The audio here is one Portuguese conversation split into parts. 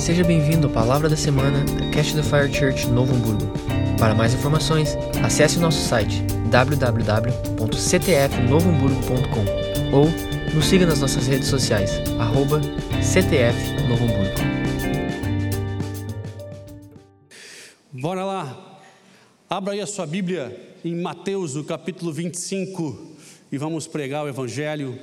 Seja bem-vindo à Palavra da Semana da Cash the Fire Church Novo Hamburgo. Para mais informações, acesse o nosso site www.ctfnovohamburgo.com ou nos siga nas nossas redes sociais, arroba Novo Hamburgo. Bora lá. Abra aí a sua Bíblia em Mateus, no capítulo 25, e vamos pregar o Evangelho.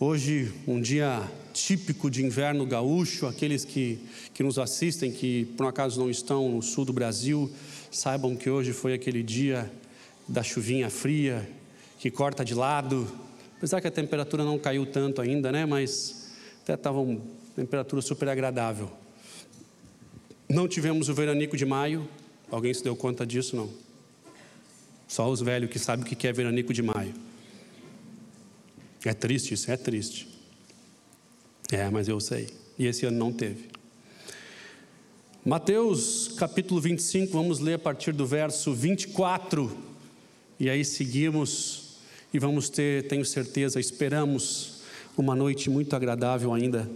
Hoje, um dia típico de inverno gaúcho, aqueles que, que nos assistem, que por um acaso não estão no sul do Brasil, saibam que hoje foi aquele dia da chuvinha fria, que corta de lado, apesar que a temperatura não caiu tanto ainda, né? Mas até estava uma temperatura super agradável. Não tivemos o veranico de maio, alguém se deu conta disso? Não. Só os velhos que sabem o que é veranico de maio. É triste isso, é triste. É, mas eu sei. E esse ano não teve. Mateus capítulo 25, vamos ler a partir do verso 24. E aí seguimos e vamos ter, tenho certeza, esperamos uma noite muito agradável ainda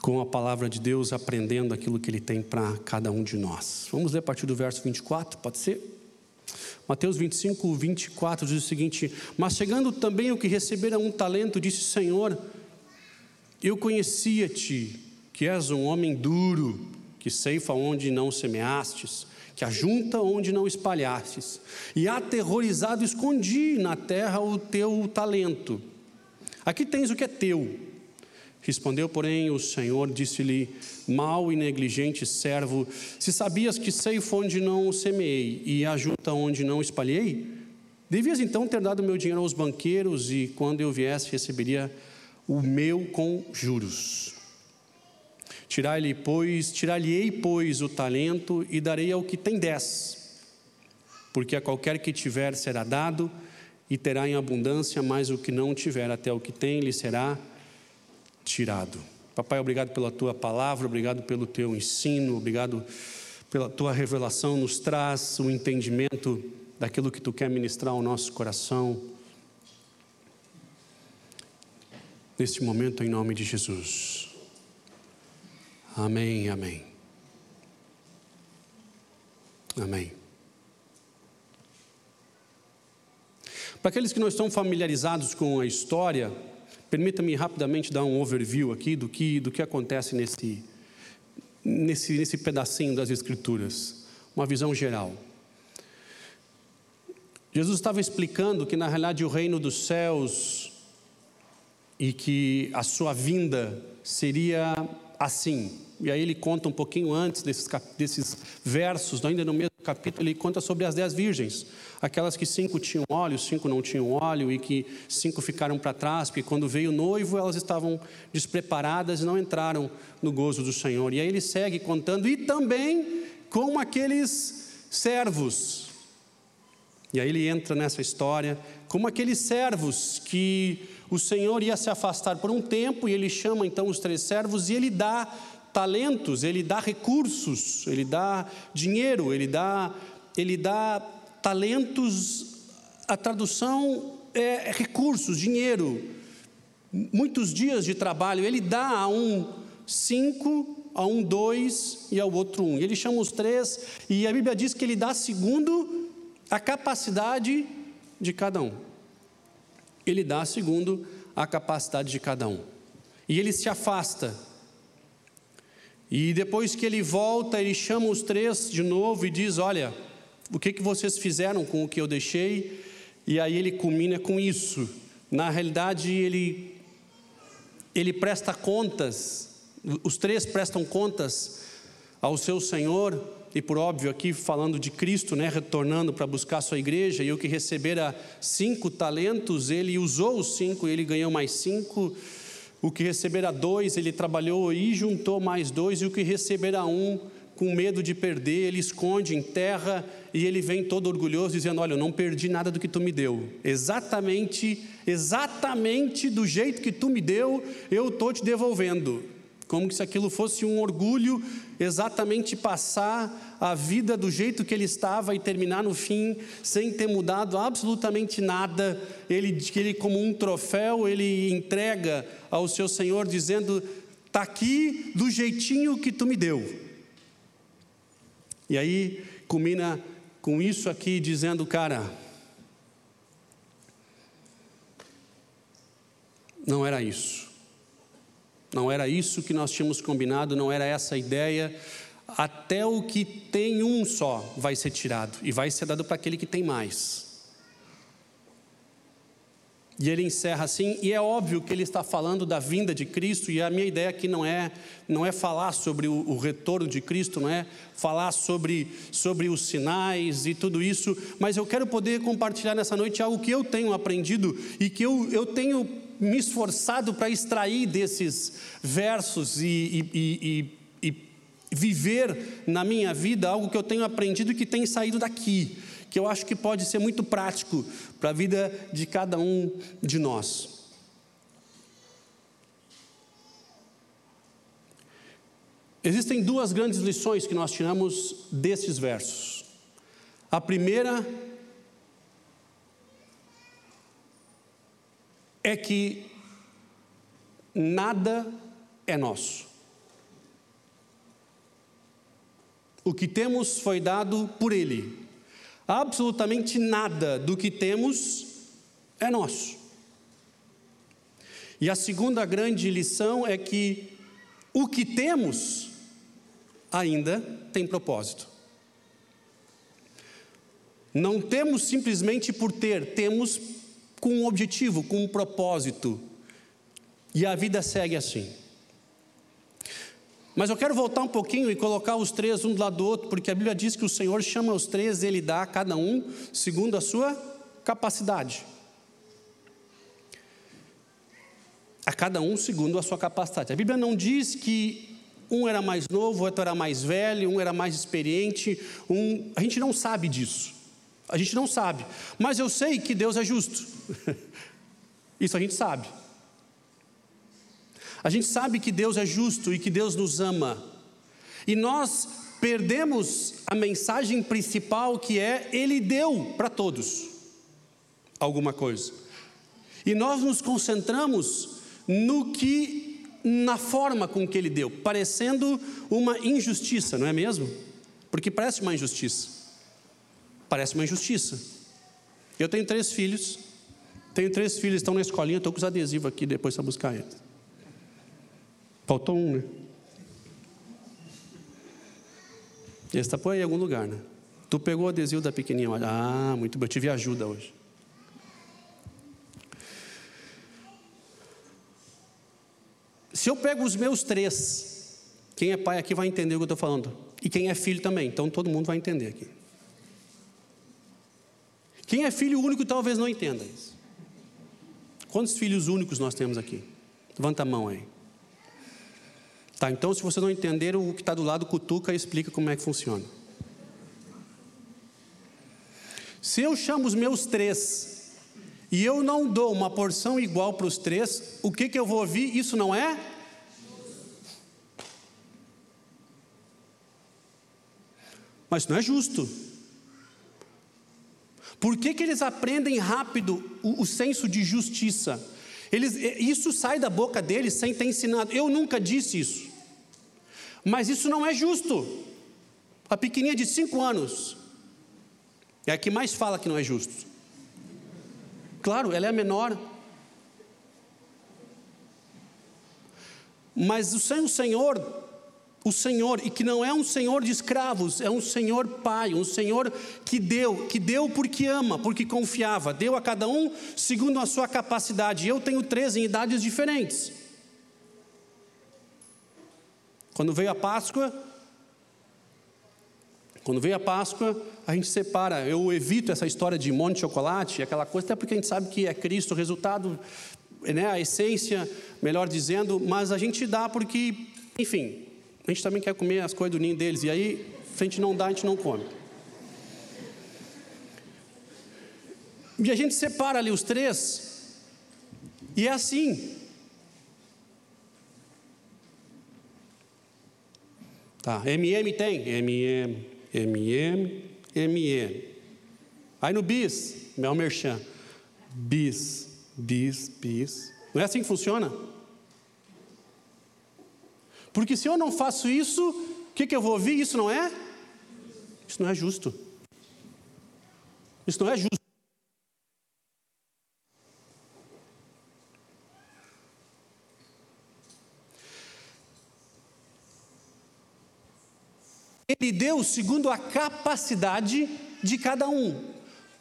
com a palavra de Deus, aprendendo aquilo que Ele tem para cada um de nós. Vamos ler a partir do verso 24, pode ser? Mateus 25, 24 diz o seguinte: Mas chegando também o que recebera um talento, disse: Senhor, eu conhecia-te, que és um homem duro, que ceifa onde não semeastes, que ajunta onde não espalhastes, e aterrorizado escondi na terra o teu talento. Aqui tens o que é teu. Respondeu, porém, o Senhor, disse-lhe: Mal e negligente servo, se sabias que ceifo onde não semeei e ajunta onde não espalhei, devias então ter dado meu dinheiro aos banqueiros, e quando eu viesse, receberia o meu com juros. Tirar-lhe, pois, tirar-lhe-ei, pois, o talento e darei ao que tem dez, porque a qualquer que tiver será dado e terá em abundância, mas o que não tiver até o que tem lhe será tirado. Papai, obrigado pela tua palavra, obrigado pelo teu ensino, obrigado pela tua revelação, nos traz o entendimento daquilo que tu quer ministrar ao nosso coração. Neste momento, em nome de Jesus. Amém, amém. Amém. Para aqueles que não estão familiarizados com a história, permita-me rapidamente dar um overview aqui do que, do que acontece nesse, nesse, nesse pedacinho das Escrituras, uma visão geral. Jesus estava explicando que, na realidade, o reino dos céus e que a sua vinda seria assim. E aí ele conta um pouquinho antes desses, desses versos, ainda no mesmo capítulo, ele conta sobre as dez virgens, aquelas que cinco tinham óleo, cinco não tinham óleo, e que cinco ficaram para trás, porque quando veio o noivo elas estavam despreparadas e não entraram no gozo do Senhor. E aí ele segue contando, e também com aqueles servos. E aí ele entra nessa história, como aqueles servos que o Senhor ia se afastar por um tempo e ele chama então os três servos e ele dá talentos, ele dá recursos, ele dá dinheiro, ele dá, ele dá talentos. A tradução é recursos, dinheiro, muitos dias de trabalho. Ele dá a um cinco, a um dois e ao outro um. Ele chama os três e a Bíblia diz que ele dá segundo a capacidade de cada um ele dá segundo a capacidade de cada um. E ele se afasta. E depois que ele volta, ele chama os três de novo e diz: Olha, o que, que vocês fizeram com o que eu deixei? E aí ele culmina com isso. Na realidade, ele, ele presta contas, os três prestam contas ao seu Senhor e por óbvio aqui falando de Cristo, né, retornando para buscar sua igreja, e o que recebera cinco talentos, ele usou os cinco, e ele ganhou mais cinco, o que recebera dois, ele trabalhou e juntou mais dois, e o que recebera um, com medo de perder, ele esconde em terra, e ele vem todo orgulhoso, dizendo, olha, eu não perdi nada do que tu me deu, exatamente, exatamente do jeito que tu me deu, eu estou te devolvendo, como se aquilo fosse um orgulho, exatamente passar a vida do jeito que ele estava e terminar no fim sem ter mudado absolutamente nada. Ele, ele como um troféu, ele entrega ao seu Senhor dizendo: está aqui do jeitinho que tu me deu. E aí culmina com isso aqui, dizendo, cara, não era isso. Não era isso que nós tínhamos combinado, não era essa a ideia. Até o que tem um só vai ser tirado e vai ser dado para aquele que tem mais. E ele encerra assim, e é óbvio que ele está falando da vinda de Cristo, e a minha ideia aqui não é, não é falar sobre o, o, retorno de Cristo, não é falar sobre, sobre os sinais e tudo isso, mas eu quero poder compartilhar nessa noite algo que eu tenho aprendido e que eu, eu tenho me esforçado para extrair desses versos e, e, e, e viver na minha vida algo que eu tenho aprendido e que tem saído daqui que eu acho que pode ser muito prático para a vida de cada um de nós. Existem duas grandes lições que nós tiramos desses versos. A primeira é que nada é nosso. O que temos foi dado por Ele, Absolutamente nada do que temos é nosso. E a segunda grande lição é que o que temos ainda tem propósito. Não temos simplesmente por ter, temos com um objetivo, com um propósito. E a vida segue assim. Mas eu quero voltar um pouquinho e colocar os três um do lado do outro, porque a Bíblia diz que o Senhor chama os três, ele dá a cada um segundo a sua capacidade. A cada um segundo a sua capacidade. A Bíblia não diz que um era mais novo, outro era mais velho, um era mais experiente, um... a gente não sabe disso. A gente não sabe. Mas eu sei que Deus é justo. Isso a gente sabe. A gente sabe que Deus é justo e que Deus nos ama. E nós perdemos a mensagem principal que é Ele deu para todos alguma coisa. E nós nos concentramos no que, na forma com que Ele deu, parecendo uma injustiça, não é mesmo? Porque parece uma injustiça. Parece uma injustiça. Eu tenho três filhos, tenho três filhos, estão na escolinha, estou com os adesivos aqui depois para buscar eles. Faltou um, né? Esse está por aí em algum lugar, né? Tu pegou o adesivo da pequenininha, olha. Ah, muito bem, eu tive ajuda hoje. Se eu pego os meus três, quem é pai aqui vai entender o que eu estou falando. E quem é filho também, então todo mundo vai entender aqui. Quem é filho único talvez não entenda isso. Quantos filhos únicos nós temos aqui? Levanta a mão aí. Tá, então, se você não entender, o que está do lado cutuca e explica como é que funciona. Se eu chamo os meus três e eu não dou uma porção igual para os três, o que, que eu vou ouvir? Isso não é? Mas não é justo. Por que, que eles aprendem rápido o, o senso de justiça? Eles, isso sai da boca deles sem ter ensinado. Eu nunca disse isso. Mas isso não é justo. A pequenininha de cinco anos é a que mais fala que não é justo. Claro, ela é a menor. Mas o Senhor, o Senhor, e que não é um Senhor de escravos, é um Senhor Pai, um Senhor que deu, que deu porque ama, porque confiava, deu a cada um segundo a sua capacidade. Eu tenho três em idades diferentes. Quando veio a Páscoa, quando veio a Páscoa, a gente separa. Eu evito essa história de monte de chocolate, aquela coisa, até porque a gente sabe que é Cristo, o resultado, né, a essência, melhor dizendo, mas a gente dá porque, enfim, a gente também quer comer as coisas do ninho deles, e aí, se a gente não dá, a gente não come. E a gente separa ali os três, e é assim. Tá, MM tem? MM, MM, MM. Aí no bis, Mel Merchan. Bis, bis, bis. Não é assim que funciona? Porque se eu não faço isso, o que, que eu vou ouvir? Isso não é? Isso não é justo. Isso não é justo. Ele deu segundo a capacidade de cada um.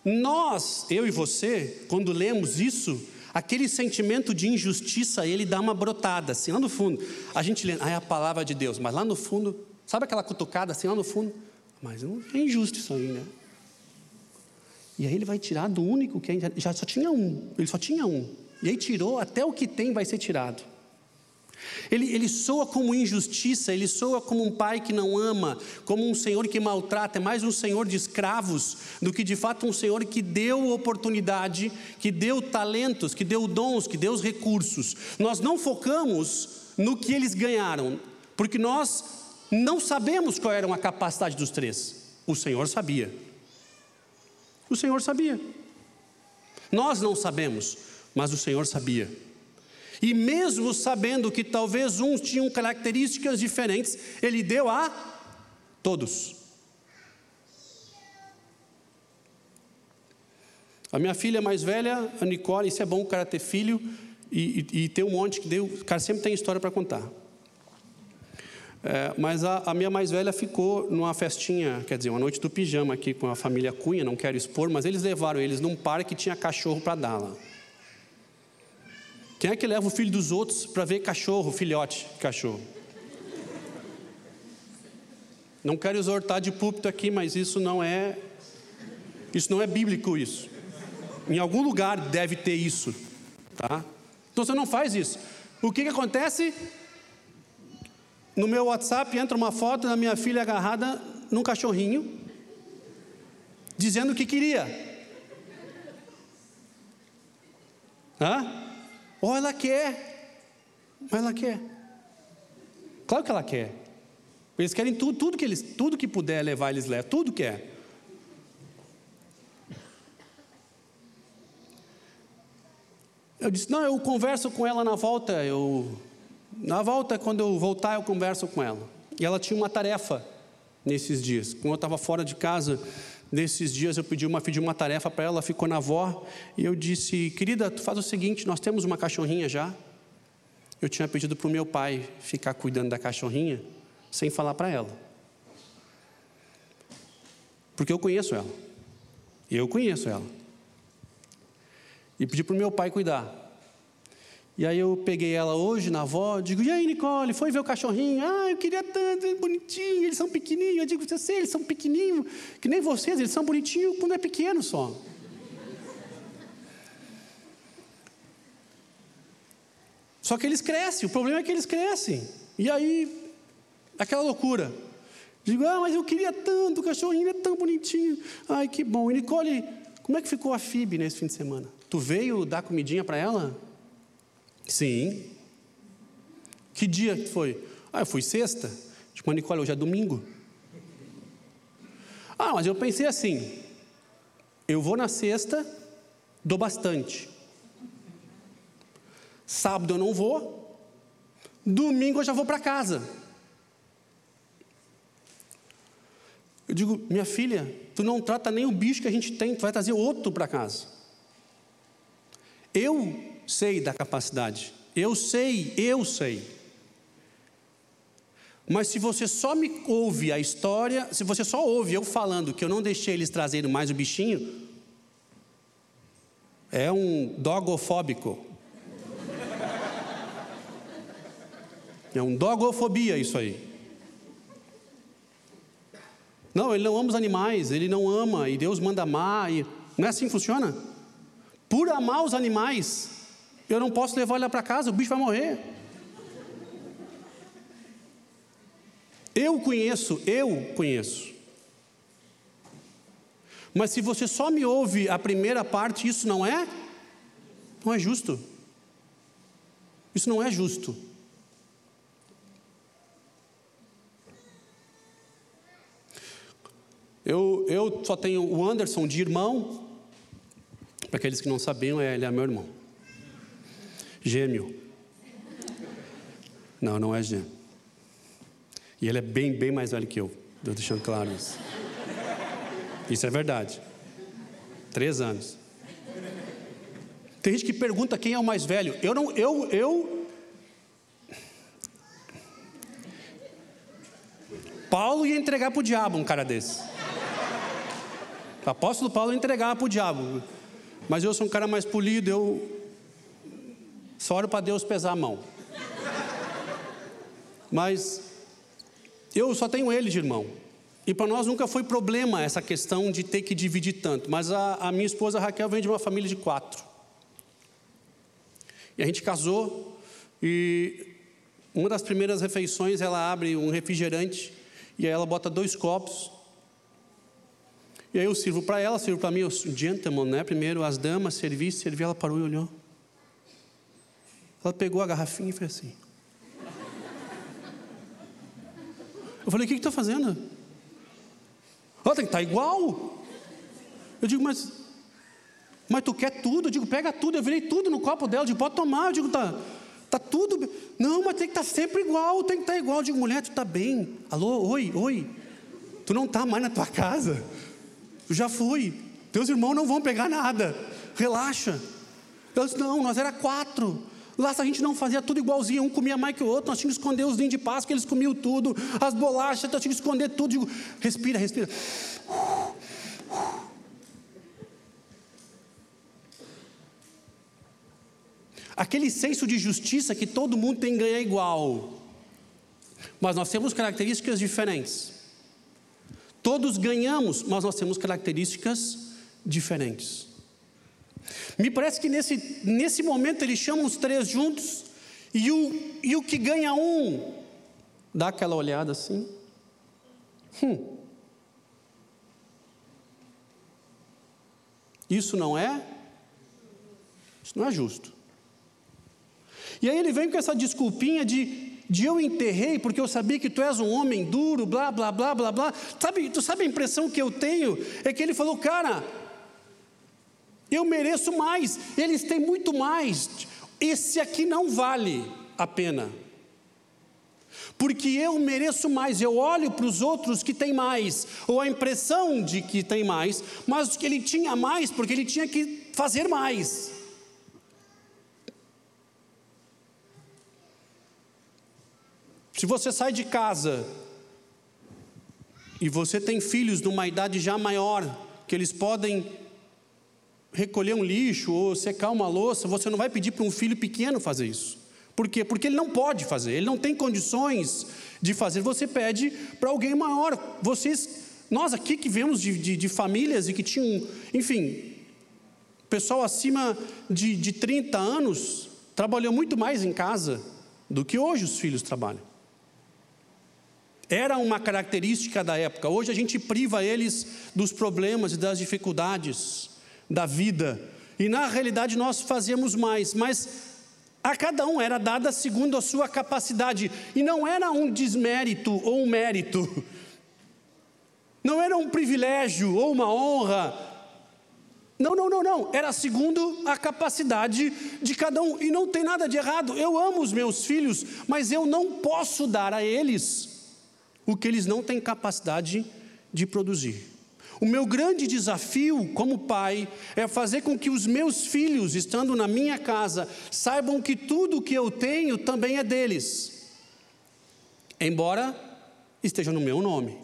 Nós, eu e você, quando lemos isso, aquele sentimento de injustiça, ele dá uma brotada, assim, lá no fundo. A gente lê, ah, é a palavra de Deus, mas lá no fundo, sabe aquela cutucada assim, lá no fundo? Mas não é injusto isso aí, né? E aí ele vai tirar do único que já só tinha um, ele só tinha um. E aí tirou, até o que tem vai ser tirado. Ele, ele soa como injustiça, ele soa como um pai que não ama, como um senhor que maltrata, é mais um senhor de escravos do que de fato um senhor que deu oportunidade, que deu talentos, que deu dons, que deu recursos. Nós não focamos no que eles ganharam, porque nós não sabemos qual era a capacidade dos três. O Senhor sabia. O Senhor sabia. Nós não sabemos, mas o Senhor sabia. E mesmo sabendo que talvez uns tinham características diferentes, ele deu a todos. A minha filha mais velha, a Nicole, isso é bom o cara ter filho e, e, e ter um monte que deu. O cara sempre tem história para contar. É, mas a, a, minha mais velha ficou numa festinha, quer dizer, uma noite do pijama aqui com a família Cunha, não quero expor, mas eles levaram eles num parque que tinha cachorro para dar lá. Quem é que leva o filho dos outros para ver cachorro, filhote cachorro? Não quero exortar de púlpito aqui, mas isso não é isso não é bíblico isso. Em algum lugar deve ter isso, tá? Então você não faz isso. O que, que acontece? No meu WhatsApp entra uma foto da minha filha agarrada num cachorrinho, dizendo o que queria. Hã? Ou ela quer, mas ela quer. Claro que ela quer. Eles querem tudo, tudo que eles, tudo que puder levar, eles levam, tudo quer. Eu disse, não, eu converso com ela na volta, eu na volta, quando eu voltar, eu converso com ela. E ela tinha uma tarefa nesses dias. Quando eu estava fora de casa, Nesses dias eu pedi uma, pedi uma tarefa para ela, ficou na avó, e eu disse, querida, tu faz o seguinte, nós temos uma cachorrinha já. Eu tinha pedido para o meu pai ficar cuidando da cachorrinha, sem falar para ela. Porque eu conheço ela. Eu conheço ela. E pedi para o meu pai cuidar. E aí eu peguei ela hoje na avó, digo, e aí Nicole, foi ver o cachorrinho? Ah, eu queria tanto, é bonitinho, eles são pequenininhos. Eu digo, você sei, eles são pequenininhos, que nem vocês, eles são bonitinhos quando é pequeno só. Só que eles crescem, o problema é que eles crescem. E aí, aquela loucura. Digo, ah, mas eu queria tanto, o cachorrinho é tão bonitinho. Ai, que bom. E Nicole, como é que ficou a Fib nesse fim de semana? Tu veio dar comidinha para ela? Sim. Que dia foi? Ah, eu fui sexta. Tipo, Nicole, hoje é domingo. Ah, mas eu pensei assim: eu vou na sexta, dou bastante. Sábado eu não vou. Domingo eu já vou para casa. Eu digo, minha filha, tu não trata nem o bicho que a gente tem, tu vai trazer outro para casa. Eu sei da capacidade. Eu sei, eu sei. Mas se você só me ouve a história, se você só ouve eu falando que eu não deixei eles trazerem mais o bichinho, é um dogofóbico. É um dogofobia isso aí. Não, ele não ama os animais, ele não ama, e Deus manda amar, e não é assim que funciona? Por amar os animais, eu não posso levar ele para casa, o bicho vai morrer. Eu conheço, eu conheço. Mas se você só me ouve a primeira parte, isso não é? Não é justo. Isso não é justo. Eu, eu só tenho o Anderson de irmão. Para aqueles que não sabiam, ele é meu irmão. Gêmeo. Não, não é gêmeo. E ele é bem, bem mais velho que eu. Estou deixando claro isso. Isso é verdade. Três anos. Tem gente que pergunta quem é o mais velho. Eu não, eu, eu. Paulo ia entregar para o diabo um cara desse. O apóstolo Paulo ia entregar para o diabo. Mas eu sou um cara mais polido, eu só oro para Deus pesar a mão. Mas eu só tenho ele de irmão. E para nós nunca foi problema essa questão de ter que dividir tanto. Mas a, a minha esposa Raquel vem de uma família de quatro. E a gente casou e uma das primeiras refeições ela abre um refrigerante e aí ela bota dois copos. E aí eu sirvo para ela, sirvo para mim, o gentleman, né? Primeiro as damas, servi, servi, ela parou e olhou. Ela pegou a garrafinha e fez assim. Eu falei, o que está fazendo? Ela tem que estar tá igual. Eu digo, mas, mas tu quer tudo? Eu digo, pega tudo. Eu virei tudo no copo dela. Eu digo, pode tomar. Eu digo, tá, tá tudo. Não, mas tem que estar tá sempre igual. Tem que estar tá igual. Eu digo, mulher, tu está bem? Alô, oi, oi. Tu não está mais na tua casa. Tu já fui. Teus irmãos não vão pegar nada. Relaxa. Eu disse, não, nós era quatro. Lá a gente não fazia tudo igualzinho, um comia mais que o outro, nós tínhamos que esconder os ninhos de Páscoa, eles comiam tudo, as bolachas, nós tínhamos que esconder tudo. Digo, respira, respira. Aquele senso de justiça que todo mundo tem ganhar igual. Mas nós temos características diferentes. Todos ganhamos, mas nós temos características diferentes. Me parece que nesse, nesse momento ele chama os três juntos e o, e o que ganha um dá aquela olhada assim. Hum. Isso não é? Isso não é justo. E aí ele vem com essa desculpinha de, de eu enterrei porque eu sabia que tu és um homem duro, blá, blá, blá, blá, blá. Sabe, tu sabe a impressão que eu tenho? É que ele falou, cara, eu mereço mais, eles têm muito mais. Esse aqui não vale a pena. Porque eu mereço mais, eu olho para os outros que têm mais, ou a impressão de que tem mais, mas que ele tinha mais porque ele tinha que fazer mais. Se você sai de casa e você tem filhos numa idade já maior, que eles podem recolher um lixo ou secar uma louça, você não vai pedir para um filho pequeno fazer isso. Por quê? Porque ele não pode fazer, ele não tem condições de fazer. Você pede para alguém maior. Vocês, nós aqui que vemos de, de, de famílias e que tinham, enfim, pessoal acima de, de 30 anos trabalhou muito mais em casa do que hoje os filhos trabalham. Era uma característica da época. Hoje a gente priva eles dos problemas e das dificuldades da vida. E na realidade nós fazíamos mais, mas a cada um era dada segundo a sua capacidade, e não era um desmérito ou um mérito, não era um privilégio ou uma honra. Não, não, não, não. Era segundo a capacidade de cada um. E não tem nada de errado. Eu amo os meus filhos, mas eu não posso dar a eles o que eles não têm capacidade de produzir. O meu grande desafio como pai é fazer com que os meus filhos, estando na minha casa, saibam que tudo o que eu tenho também é deles, embora esteja no meu nome.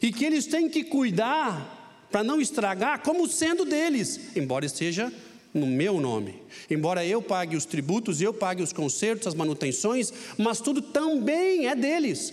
E que eles têm que cuidar para não estragar, como sendo deles, embora esteja no meu nome. Embora eu pague os tributos, eu pague os consertos, as manutenções, mas tudo também é deles.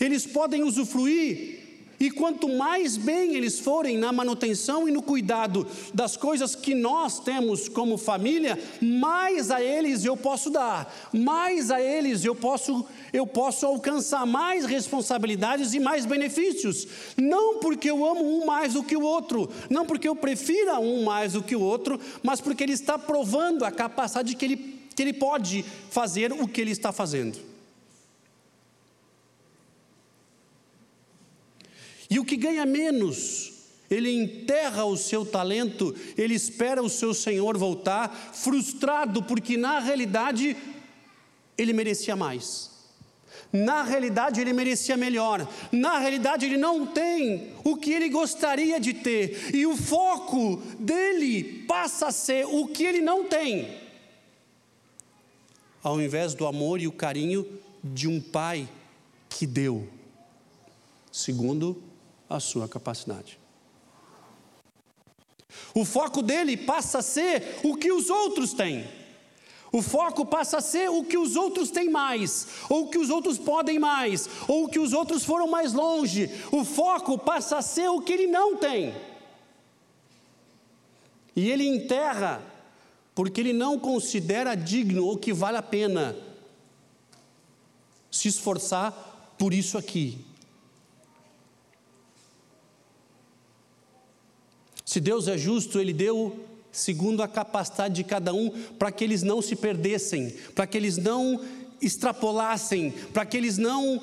Eles podem usufruir e quanto mais bem eles forem na manutenção e no cuidado das coisas que nós temos como família, mais a eles eu posso dar, mais a eles eu posso eu posso alcançar mais responsabilidades e mais benefícios. Não porque eu amo um mais do que o outro, não porque eu prefira um mais do que o outro, mas porque ele está provando a capacidade que ele, que ele pode fazer o que ele está fazendo. E o que ganha menos, ele enterra o seu talento, ele espera o seu senhor voltar, frustrado, porque na realidade ele merecia mais. Na realidade, ele merecia melhor. Na realidade, ele não tem o que ele gostaria de ter. E o foco dele passa a ser o que ele não tem. Ao invés do amor e o carinho de um pai que deu, segundo a sua capacidade. O foco dele passa a ser o que os outros têm. O foco passa a ser o que os outros têm mais, ou o que os outros podem mais, ou o que os outros foram mais longe. O foco passa a ser o que ele não tem. E ele enterra, porque ele não considera digno ou que vale a pena se esforçar por isso aqui. Se Deus é justo, Ele deu segundo a capacidade de cada um, para que eles não se perdessem, para que eles não extrapolassem, para que eles não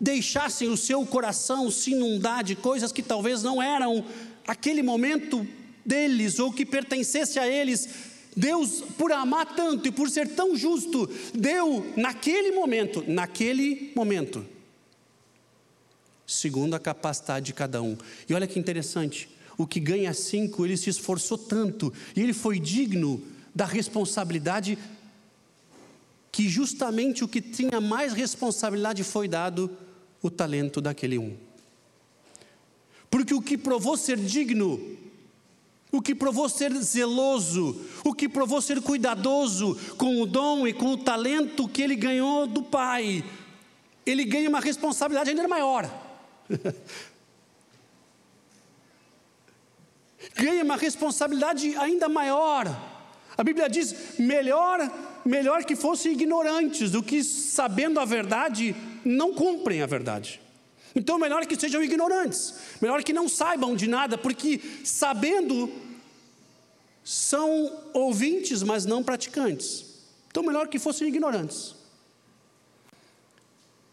deixassem o seu coração se inundar de coisas que talvez não eram aquele momento deles ou que pertencesse a eles. Deus, por amar tanto e por ser tão justo, deu naquele momento, naquele momento, segundo a capacidade de cada um. E olha que interessante, o que ganha cinco, ele se esforçou tanto, e ele foi digno da responsabilidade que justamente o que tinha mais responsabilidade foi dado o talento daquele um. Porque o que provou ser digno, o que provou ser zeloso, o que provou ser cuidadoso com o dom e com o talento que ele ganhou do Pai, ele ganha uma responsabilidade ainda maior. ganha uma responsabilidade ainda maior. A Bíblia diz: melhor, melhor que fossem ignorantes do que sabendo a verdade não cumprem a verdade. Então, melhor que sejam ignorantes, melhor que não saibam de nada, porque sabendo são ouvintes, mas não praticantes. Então, melhor que fossem ignorantes.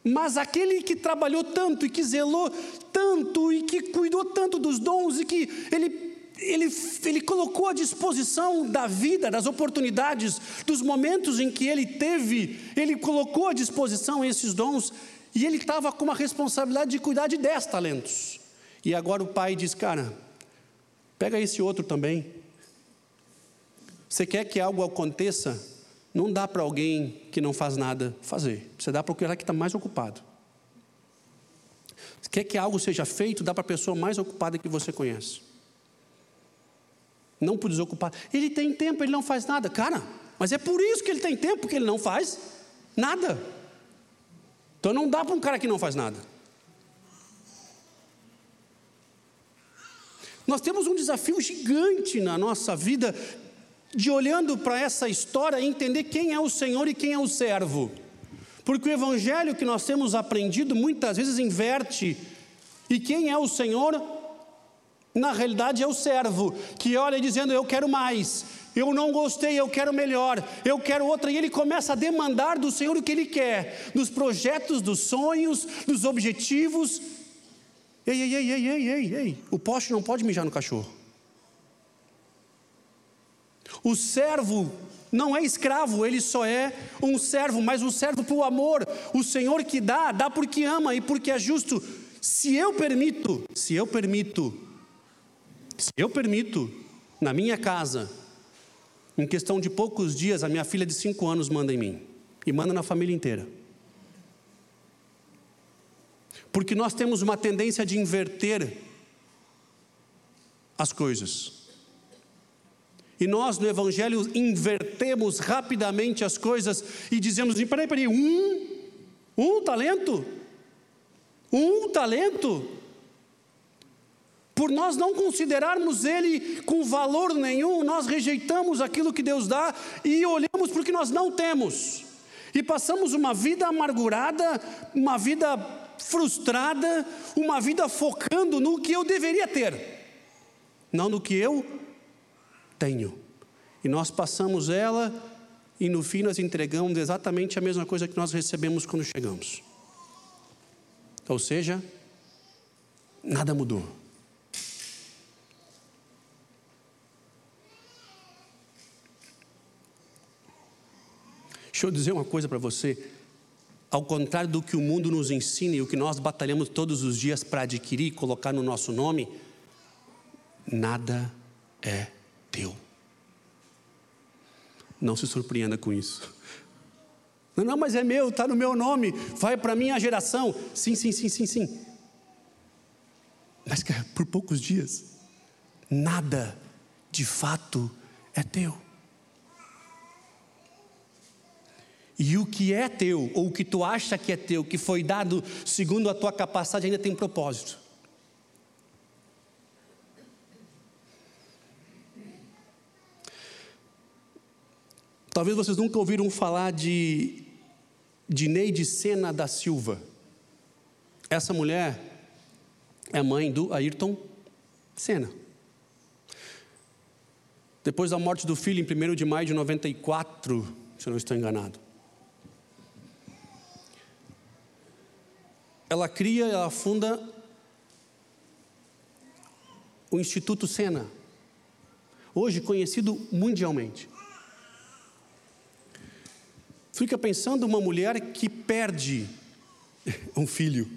Mas aquele que trabalhou tanto e que zelou tanto e que cuidou tanto dos dons e que ele ele, ele colocou à disposição da vida, das oportunidades, dos momentos em que ele teve, ele colocou à disposição esses dons, e ele estava com uma responsabilidade de cuidar de dez talentos. E agora o pai diz: Cara, pega esse outro também. Você quer que algo aconteça? Não dá para alguém que não faz nada fazer, você dá para o cara que está mais ocupado. Quer que algo seja feito? Dá para a pessoa mais ocupada que você conhece não por desocupar. Ele tem tempo, ele não faz nada. Cara, mas é por isso que ele tem tempo que ele não faz nada. Então não dá para um cara que não faz nada. Nós temos um desafio gigante na nossa vida de olhando para essa história entender quem é o Senhor e quem é o servo. Porque o evangelho que nós temos aprendido muitas vezes inverte e quem é o Senhor na realidade é o servo que olha dizendo: Eu quero mais, eu não gostei, eu quero melhor, eu quero outra. E ele começa a demandar do Senhor o que ele quer, dos projetos, dos sonhos, dos objetivos. Ei, ei, ei, ei, ei, ei, ei. O poste não pode mijar no cachorro. O servo não é escravo, ele só é um servo, mas um servo o amor. O Senhor que dá, dá porque ama e porque é justo. Se eu permito, se eu permito se eu permito, na minha casa, em questão de poucos dias, a minha filha de cinco anos manda em mim e manda na família inteira. Porque nós temos uma tendência de inverter as coisas. E nós no Evangelho invertemos rapidamente as coisas e dizemos: peraí, peraí, um, um talento? Um talento? Por nós não considerarmos Ele com valor nenhum, nós rejeitamos aquilo que Deus dá e olhamos o que nós não temos. E passamos uma vida amargurada, uma vida frustrada, uma vida focando no que eu deveria ter, não no que eu tenho. E nós passamos ela e no fim nós entregamos exatamente a mesma coisa que nós recebemos quando chegamos. Ou seja, nada mudou. Deixa eu dizer uma coisa para você. ao contrário do que o mundo nos ensina e o que nós batalhamos todos os dias para adquirir e colocar no nosso nome, nada é teu. Não se surpreenda com isso. Não, mas é meu, está no meu nome, vai para a minha geração. Sim, sim, sim, sim, sim. Mas por poucos dias, nada de fato é teu. E o que é teu, ou o que tu acha que é teu, que foi dado segundo a tua capacidade, ainda tem propósito. Talvez vocês nunca ouviram falar de, de Neide Sena da Silva. Essa mulher é mãe do Ayrton Senna. Depois da morte do filho, em 1 de maio de 94, se eu não estou enganado. Ela cria, ela funda o Instituto Sena, hoje conhecido mundialmente. Fica pensando uma mulher que perde um filho.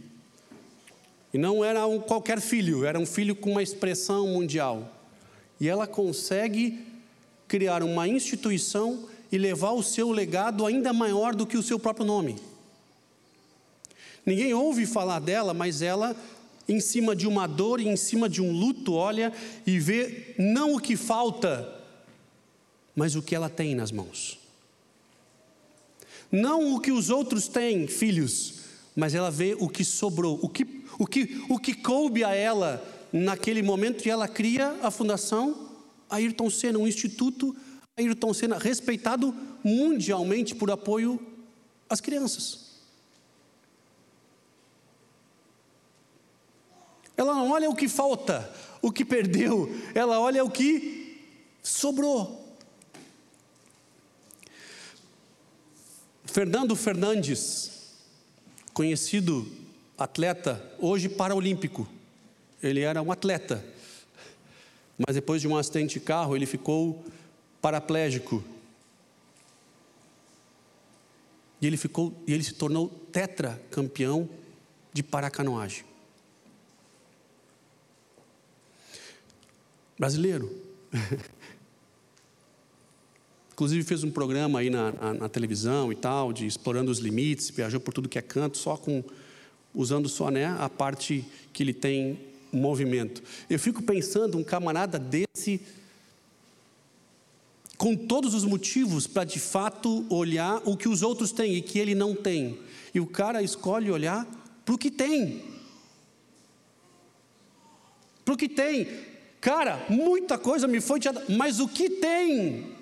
E não era um qualquer filho, era um filho com uma expressão mundial. E ela consegue criar uma instituição e levar o seu legado ainda maior do que o seu próprio nome. Ninguém ouve falar dela, mas ela, em cima de uma dor e em cima de um luto, olha e vê não o que falta, mas o que ela tem nas mãos. Não o que os outros têm, filhos, mas ela vê o que sobrou, o que, o que, o que coube a ela naquele momento e ela cria a fundação Ayrton Senna, um instituto Ayrton Senna respeitado mundialmente por apoio às crianças. Ela não olha o que falta, o que perdeu, ela olha o que sobrou. Fernando Fernandes, conhecido atleta, hoje paraolímpico. Ele era um atleta, mas depois de um acidente de carro, ele ficou paraplégico. E ele ficou, e ele se tornou tetracampeão de paracanoagem. Brasileiro. Inclusive fez um programa aí na, na, na, televisão e tal, de explorando os limites, viajou por tudo que é canto, só com usando só né, a parte que ele tem movimento. Eu fico pensando um camarada desse com todos os motivos para de fato olhar o que os outros têm e que ele não tem. E o cara escolhe olhar para o que tem. Para o que tem. Cara, muita coisa me foi tirada, mas o que tem?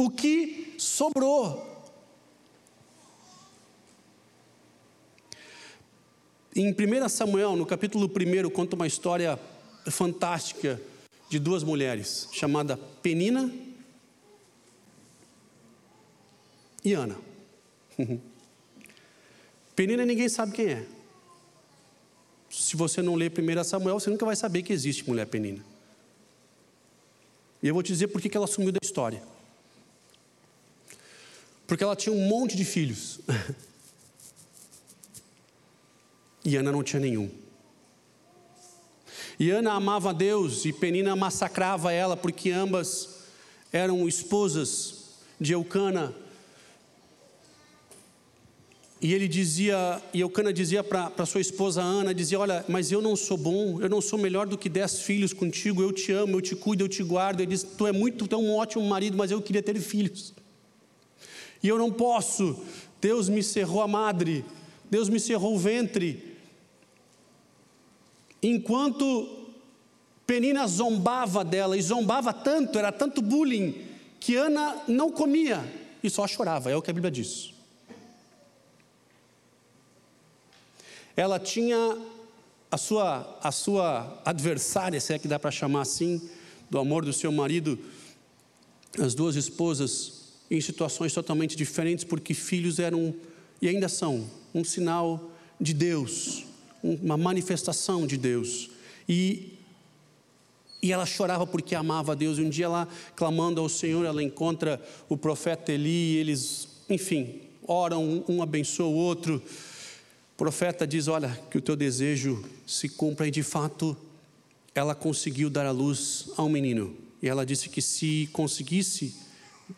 O que sobrou. Em 1 Samuel, no capítulo 1, conta uma história fantástica de duas mulheres, chamada Penina e Ana. Penina ninguém sabe quem é. Se você não ler 1 Samuel, você nunca vai saber que existe mulher Penina. E eu vou te dizer por que ela sumiu da história. Porque ela tinha um monte de filhos. E Ana não tinha nenhum. E Ana amava Deus e Penina massacrava ela porque ambas eram esposas de Eucana. E ele dizia, e Eucana dizia para sua esposa Ana, dizia, olha, mas eu não sou bom, eu não sou melhor do que dez filhos contigo, eu te amo, eu te cuido, eu te guardo. Ele diz, tu é muito, tu é um ótimo marido, mas eu queria ter filhos. E eu não posso. Deus me cerrou a madre, Deus me cerrou o ventre. Enquanto Penina zombava dela, e zombava tanto, era tanto bullying, que Ana não comia e só chorava, é o que a Bíblia diz. Ela tinha a sua, a sua adversária, se é que dá para chamar assim, do amor do seu marido, as duas esposas em situações totalmente diferentes, porque filhos eram e ainda são um sinal de Deus, uma manifestação de Deus. E, e ela chorava porque amava a Deus. E um dia ela, clamando ao Senhor, ela encontra o profeta Eli, e eles, enfim, oram, um, abençoa o outro. O profeta diz: Olha, que o teu desejo se cumpra, e de fato ela conseguiu dar a luz a um menino. E ela disse que se conseguisse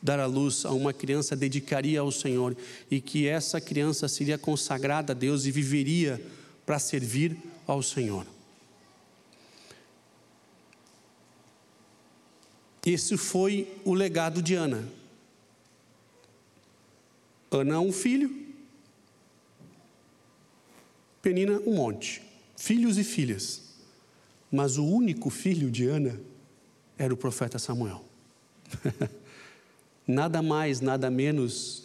dar a luz a uma criança, dedicaria ao Senhor e que essa criança seria consagrada a Deus e viveria para servir ao Senhor. Esse foi o legado de Ana. Ana um filho, Penina um monte, filhos e filhas. Mas o único filho de Ana era o profeta Samuel. nada mais, nada menos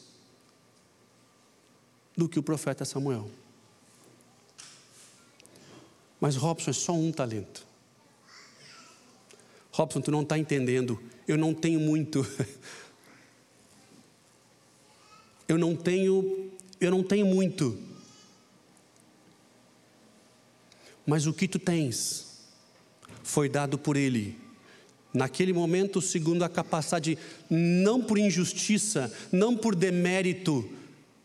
do que o profeta Samuel. Mas Robson é só um talento. Robson, tu não está entendendo. Eu não tenho muito. eu não tenho, eu não tenho muito. Mas o que tu tens foi dado por Ele. Naquele momento, segundo a capacidade, não por injustiça, não por demérito,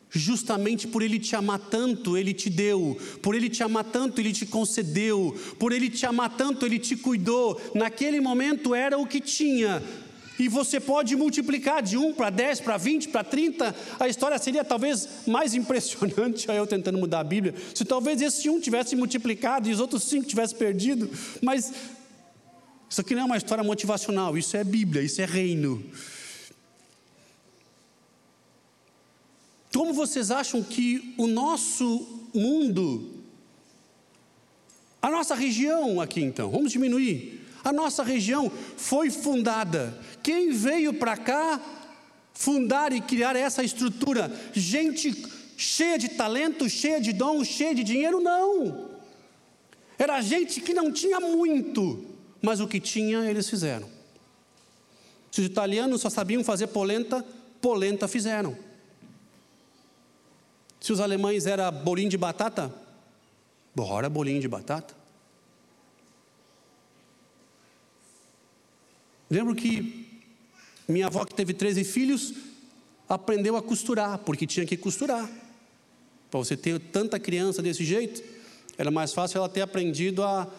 justamente por Ele te amar tanto, Ele te deu, por Ele te amar tanto, Ele te concedeu, por Ele te amar tanto, Ele te cuidou. Naquele momento era o que tinha, e você pode multiplicar de 1 para 10, para 20, para 30, a história seria talvez mais impressionante, aí eu tentando mudar a Bíblia, se talvez esse um tivesse multiplicado e os outros cinco tivessem perdido, mas isso aqui não é uma história motivacional, isso é Bíblia, isso é reino. Como vocês acham que o nosso mundo, a nossa região aqui então, vamos diminuir, a nossa região foi fundada. Quem veio para cá fundar e criar essa estrutura? Gente cheia de talento, cheia de dom, cheia de dinheiro? Não. Era gente que não tinha muito, mas o que tinha eles fizeram. Se os italianos só sabiam fazer polenta, polenta fizeram. Se os alemães era bolinho de batata, bora bolinho de batata. Lembro que minha avó, que teve 13 filhos, aprendeu a costurar, porque tinha que costurar. Para você ter tanta criança desse jeito, era mais fácil ela ter aprendido a,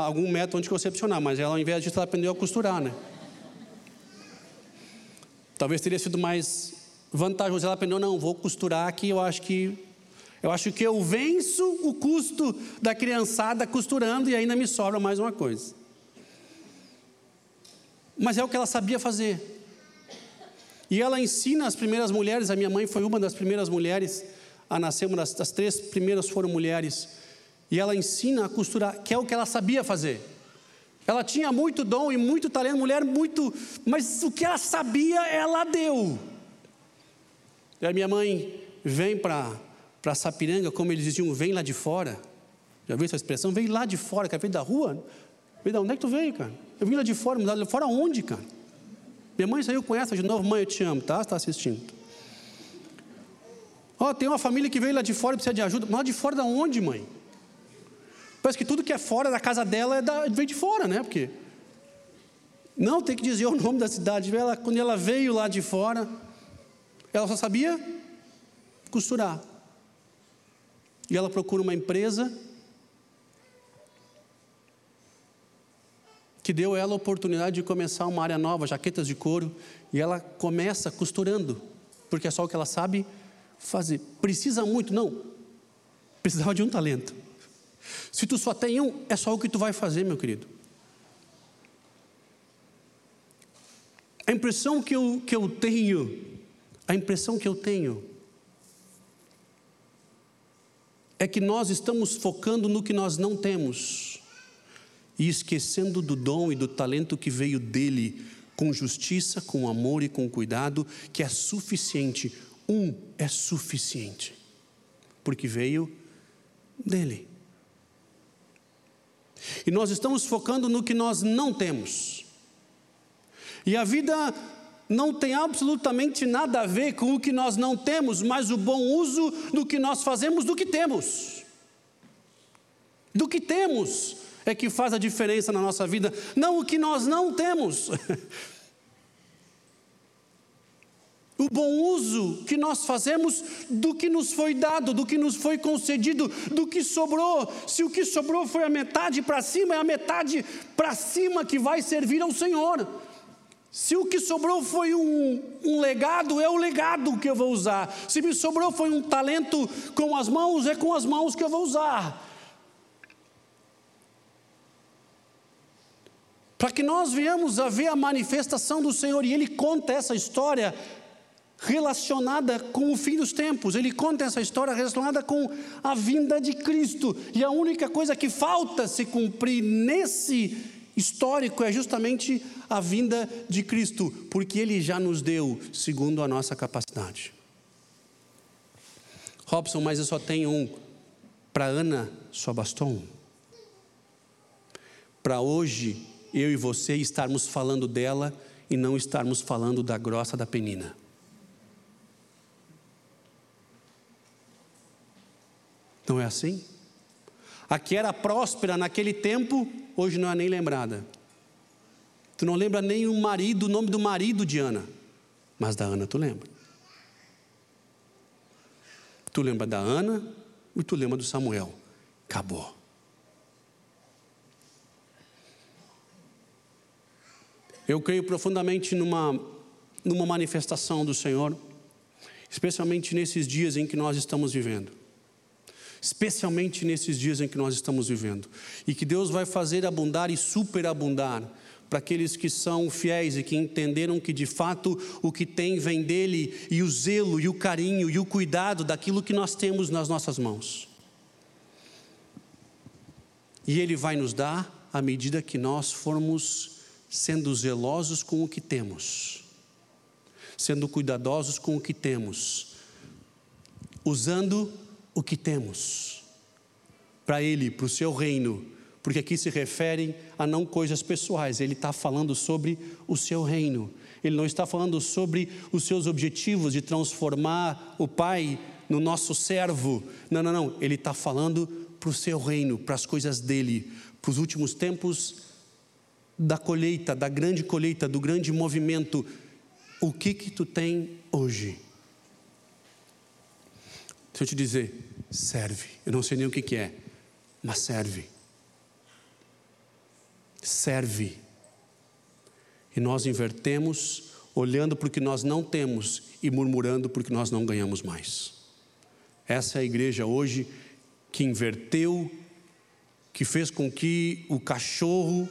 algum método anticoncepcional, mas ela, ao invés disso, ela aprendeu a costurar, né? Talvez teria sido mais vantajoso. Ela aprendeu, não, vou costurar aqui, eu acho que eu acho que eu venço o custo da criançada costurando e ainda me sobra mais uma coisa. Mas é o que ela sabia fazer. E ela ensina as primeiras mulheres, a minha mãe foi uma das primeiras mulheres a nascer, uma das, das três primeiras foram mulheres. E ela ensina a costurar, que é o que ela sabia fazer. Ela tinha muito dom e muito talento, mulher muito, mas o que ela sabia, ela deu. E a minha mãe vem para Sapiranga, como eles diziam, vem lá de fora. Já viu essa expressão? Vem lá de fora, que é da rua. Vem da onde é que tu veio, cara? Eu vim lá de fora, lá de fora onde, cara? Minha mãe saiu com essa de novo, mãe, eu te amo, tá? Está assistindo. Ó, oh, tem uma família que veio lá de fora e precisa de ajuda. Mas lá de fora da onde, mãe? Parece que tudo que é fora da casa dela é da, vem de fora, né? Porque. Não, tem que dizer o nome da cidade. Ela, quando ela veio lá de fora, ela só sabia costurar. E ela procura uma empresa que deu ela a oportunidade de começar uma área nova, jaquetas de couro, e ela começa costurando, porque é só o que ela sabe fazer. Precisa muito? Não. Precisava de um talento. Se tu só tem um, é só o que tu vai fazer, meu querido. A impressão que eu, que eu tenho, a impressão que eu tenho, é que nós estamos focando no que nós não temos e esquecendo do dom e do talento que veio dele, com justiça, com amor e com cuidado, que é suficiente. Um é suficiente, porque veio dele. E nós estamos focando no que nós não temos. E a vida não tem absolutamente nada a ver com o que nós não temos, mas o bom uso do que nós fazemos do que temos. Do que temos é que faz a diferença na nossa vida, não o que nós não temos. o bom uso que nós fazemos do que nos foi dado, do que nos foi concedido, do que sobrou. Se o que sobrou foi a metade para cima, é a metade para cima que vai servir ao Senhor. Se o que sobrou foi um, um, legado, é o legado que eu vou usar. Se me sobrou foi um talento com as mãos, é com as mãos que eu vou usar. Para que nós venhamos a ver a manifestação do Senhor, e Ele conta essa história relacionada com o fim dos tempos. Ele conta essa história relacionada com a vinda de Cristo. E a única coisa que falta se cumprir nesse histórico é justamente a vinda de Cristo, porque ele já nos deu segundo a nossa capacidade. Robson, mas eu só tenho um. Para Ana só bastou um. Para hoje, eu e você estarmos falando dela e não estarmos falando da grossa da penina. Não é assim? A que era próspera naquele tempo, hoje não é nem lembrada. Tu não lembra nem o marido, o nome do marido de Ana, mas da Ana tu lembra. Tu lembra da Ana e tu lembra do Samuel. Acabou. Eu creio profundamente numa, numa manifestação do Senhor, especialmente nesses dias em que nós estamos vivendo especialmente nesses dias em que nós estamos vivendo. E que Deus vai fazer abundar e superabundar para aqueles que são fiéis e que entenderam que de fato o que tem vem dele e o zelo e o carinho e o cuidado daquilo que nós temos nas nossas mãos. E ele vai nos dar à medida que nós formos sendo zelosos com o que temos, sendo cuidadosos com o que temos, usando o que temos para Ele, para o seu reino, porque aqui se referem a não coisas pessoais, ele está falando sobre o seu reino, ele não está falando sobre os seus objetivos de transformar o Pai no nosso servo, não, não, não, ele está falando para o seu reino, para as coisas dele, para os últimos tempos da colheita, da grande colheita, do grande movimento. O que que tu tem hoje? Deixa eu te dizer, serve. Eu não sei nem o que, que é, mas serve. Serve. E nós invertemos, olhando para o que nós não temos e murmurando porque nós não ganhamos mais. Essa é a igreja hoje que inverteu, que fez com que o cachorro,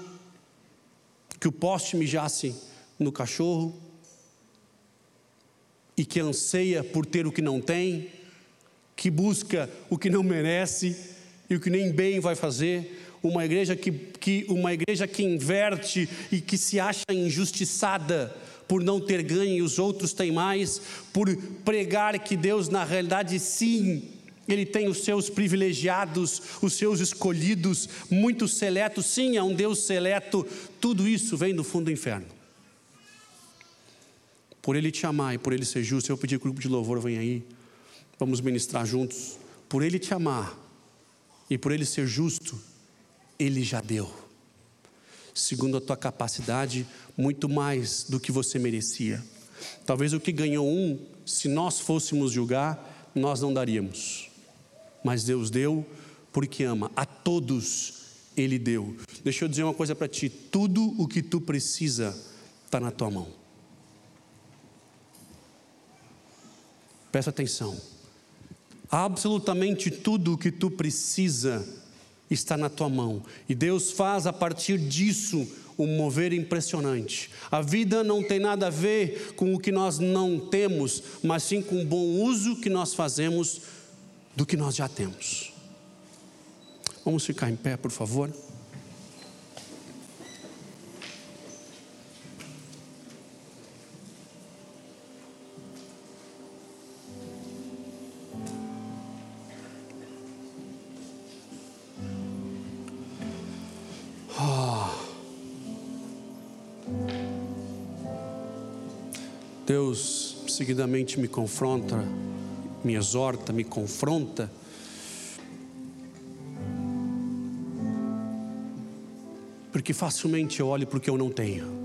que o poste mijasse no cachorro, e que anseia por ter o que não tem, que busca o que não merece e o que nem bem vai fazer, uma igreja que, que, uma igreja que inverte e que se acha injustiçada por não ter ganho e os outros têm mais, por pregar que Deus, na realidade, sim, Ele tem os seus privilegiados, os seus escolhidos, muito seletos, sim, é um Deus seleto, tudo isso vem do fundo do inferno. Por Ele te amar e por Ele ser justo, eu pedi que o grupo de louvor venha aí. Vamos ministrar juntos. Por Ele te amar e por Ele ser justo, Ele já deu. Segundo a tua capacidade, muito mais do que você merecia. Talvez o que ganhou um, se nós fôssemos julgar, nós não daríamos. Mas Deus deu porque ama. A todos Ele deu. Deixa eu dizer uma coisa para ti: tudo o que tu precisa está na tua mão. Presta atenção. Absolutamente tudo o que tu precisa está na tua mão. E Deus faz a partir disso um mover impressionante. A vida não tem nada a ver com o que nós não temos, mas sim com o bom uso que nós fazemos do que nós já temos. Vamos ficar em pé, por favor. Deus seguidamente me confronta, me exorta, me confronta. Porque facilmente eu olho para o que eu não tenho.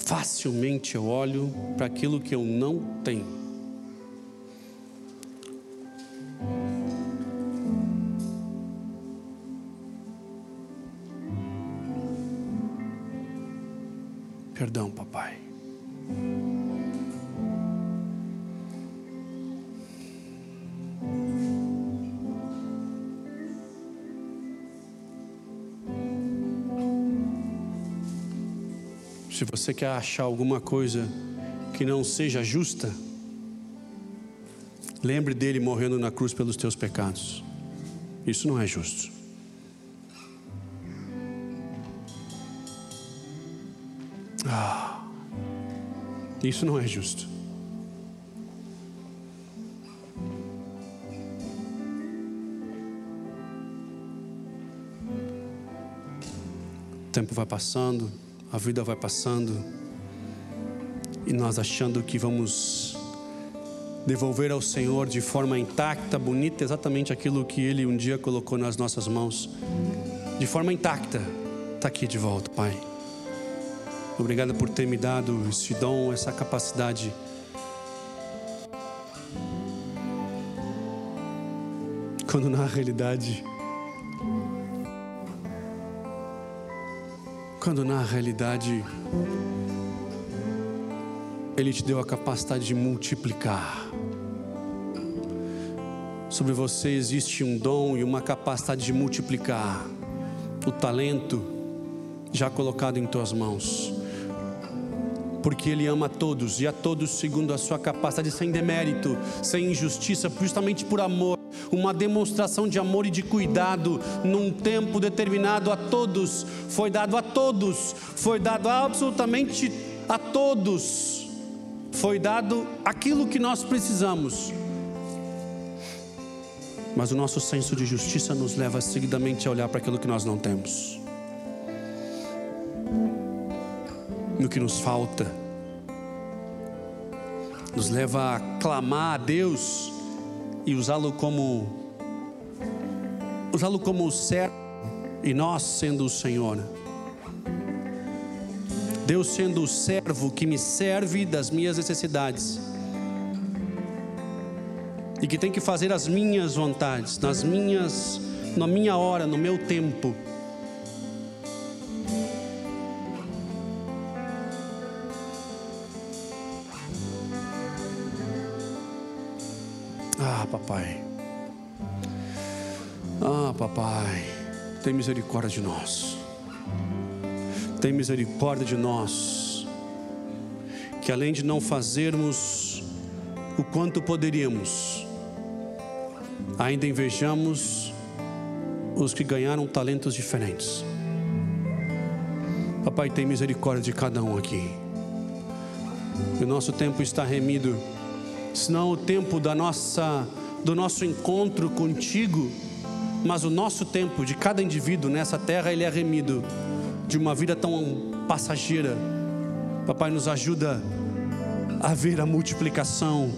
facilmente eu olho para aquilo que eu não tenho. Você quer achar alguma coisa que não seja justa, lembre dele morrendo na cruz pelos teus pecados. Isso não é justo. Ah, isso não é justo. O tempo vai passando a vida vai passando e nós achando que vamos devolver ao Senhor de forma intacta, bonita, exatamente aquilo que Ele um dia colocou nas nossas mãos, de forma intacta, está aqui de volta, Pai. Obrigado por ter me dado esse dom, essa capacidade. Quando na realidade Quando na realidade Ele te deu a capacidade de multiplicar. Sobre você existe um dom e uma capacidade de multiplicar. O talento já colocado em tuas mãos. Porque Ele ama a todos e a todos segundo a sua capacidade, sem demérito, sem injustiça, justamente por amor uma demonstração de amor e de cuidado num tempo determinado a todos, foi dado a todos, foi dado absolutamente a todos, foi dado aquilo que nós precisamos. Mas o nosso senso de justiça nos leva seguidamente a olhar para aquilo que nós não temos, no que nos falta, nos leva a clamar a Deus e usá-lo como usá-lo como servo e nós sendo o Senhor. Deus sendo o servo que me serve das minhas necessidades. E que tem que fazer as minhas vontades, nas minhas, na minha hora, no meu tempo. Papai. Ah, papai, tem misericórdia de nós. Tem misericórdia de nós. Que além de não fazermos o quanto poderíamos, ainda invejamos os que ganharam talentos diferentes. Papai, tem misericórdia de cada um aqui. O nosso tempo está remido, senão o tempo da nossa do nosso encontro contigo, mas o nosso tempo de cada indivíduo nessa terra ele é remido de uma vida tão passageira. Papai nos ajuda a ver a multiplicação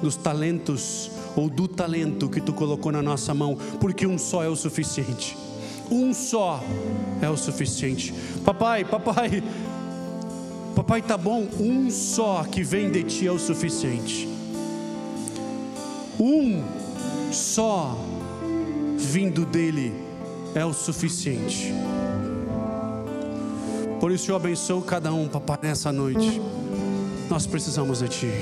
dos talentos ou do talento que tu colocou na nossa mão, porque um só é o suficiente. Um só é o suficiente. Papai, papai, papai tá bom, um só que vem de ti é o suficiente um só vindo dele é o suficiente. Por isso eu abençoo cada um, papai, nessa noite. Nós precisamos de ti.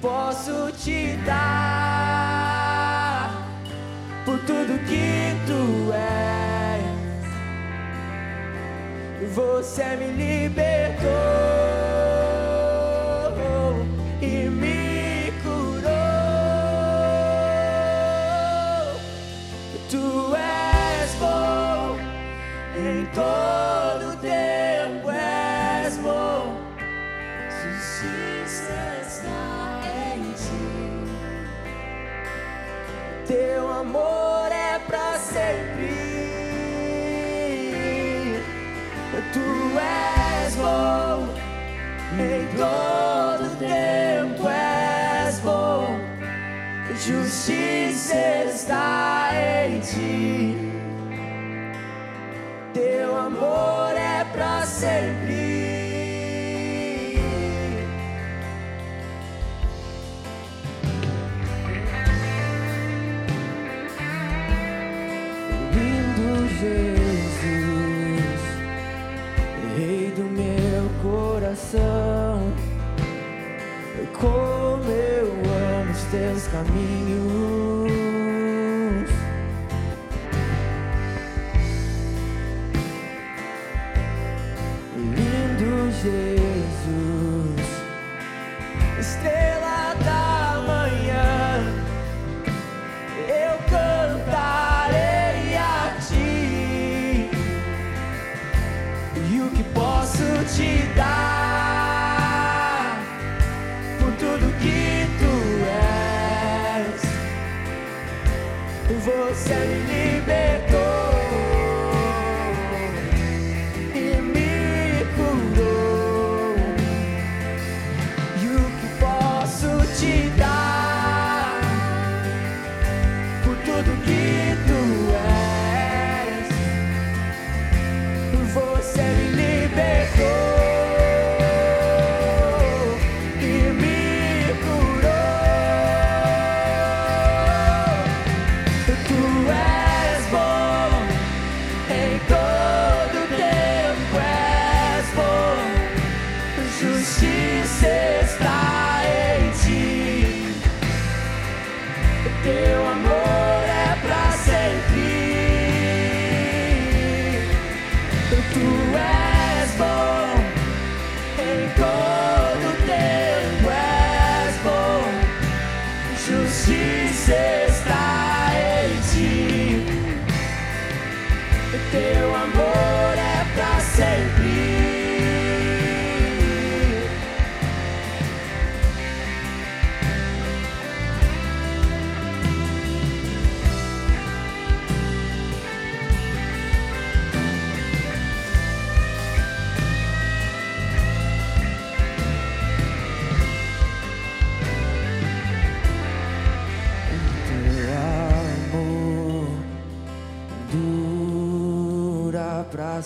posso te dar por tudo que tu és. Você me libertou.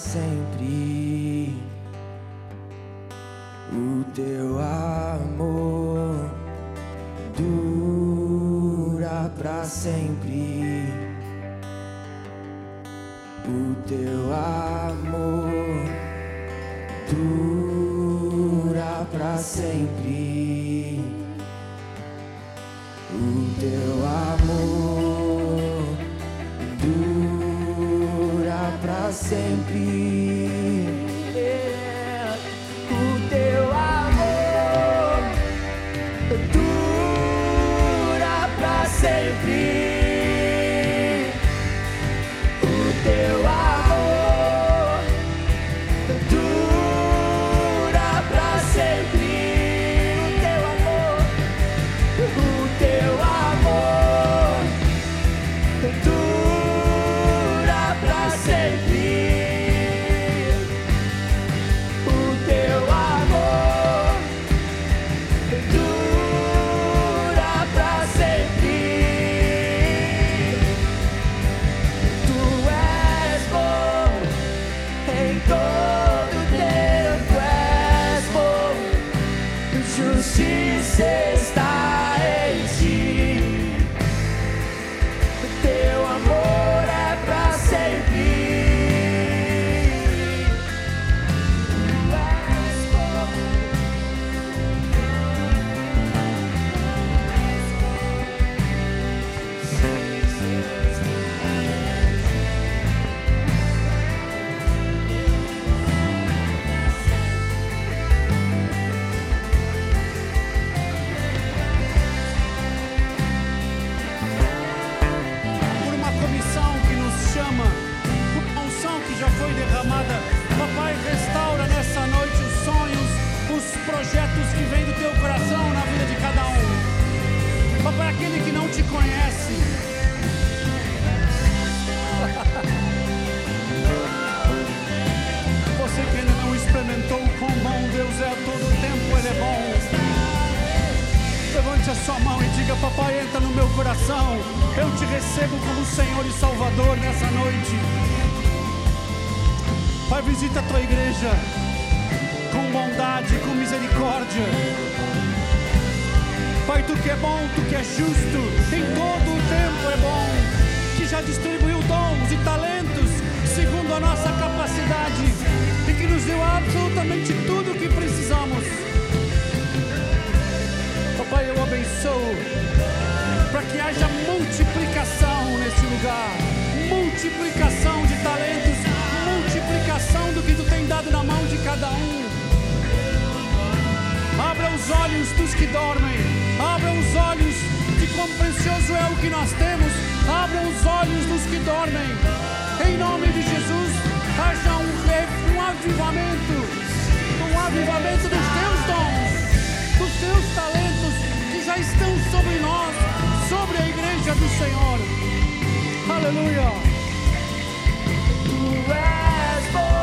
sempre o teu amor. É o que nós temos. abra os olhos dos que dormem. Em nome de Jesus, haja um, um avivamento, um avivamento dos teus dons, dos teus talentos que já estão sobre nós, sobre a igreja do Senhor. Aleluia. Tu és bom.